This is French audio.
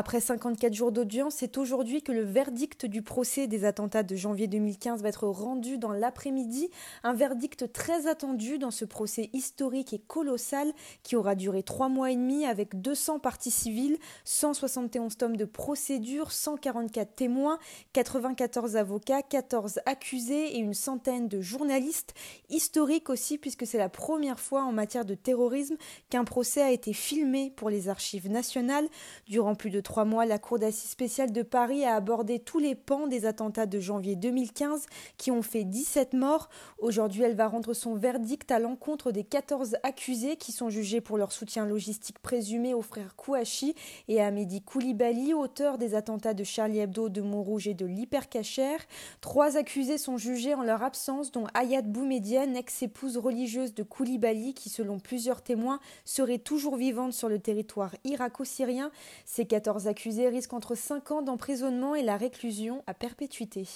Après 54 jours d'audience, c'est aujourd'hui que le verdict du procès des attentats de janvier 2015 va être rendu dans l'après-midi. Un verdict très attendu dans ce procès historique et colossal qui aura duré trois mois et demi avec 200 parties civiles, 171 tomes de procédure, 144 témoins, 94 avocats, 14 accusés et une centaine de journalistes. Historique aussi puisque c'est la première fois en matière de terrorisme qu'un procès a été filmé pour les archives nationales. Durant plus de trois mois, la Cour d'assises spéciale de Paris a abordé tous les pans des attentats de janvier 2015 qui ont fait 17 morts. Aujourd'hui, elle va rendre son verdict à l'encontre des 14 accusés qui sont jugés pour leur soutien logistique présumé aux frères Kouachi et à Mehdi Koulibaly, auteur des attentats de Charlie Hebdo, de Montrouge et de l'Hypercacher. Trois accusés sont jugés en leur absence, dont Ayat Boumedienne, ex-épouse religieuse de Koulibaly, qui, selon plusieurs témoins, serait toujours vivante sur le territoire irako-syrien. Ces 14 accusés risquent entre 5 ans d'emprisonnement et la réclusion à perpétuité.